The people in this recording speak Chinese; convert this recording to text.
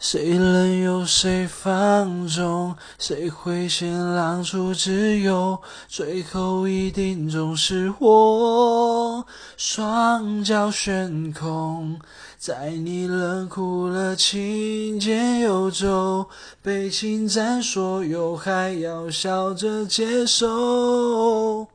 谁任由谁放纵，谁会先让出自由？最后一定总是我，双脚悬空，在你冷酷了情节游走，被侵占所有，还要笑着接受。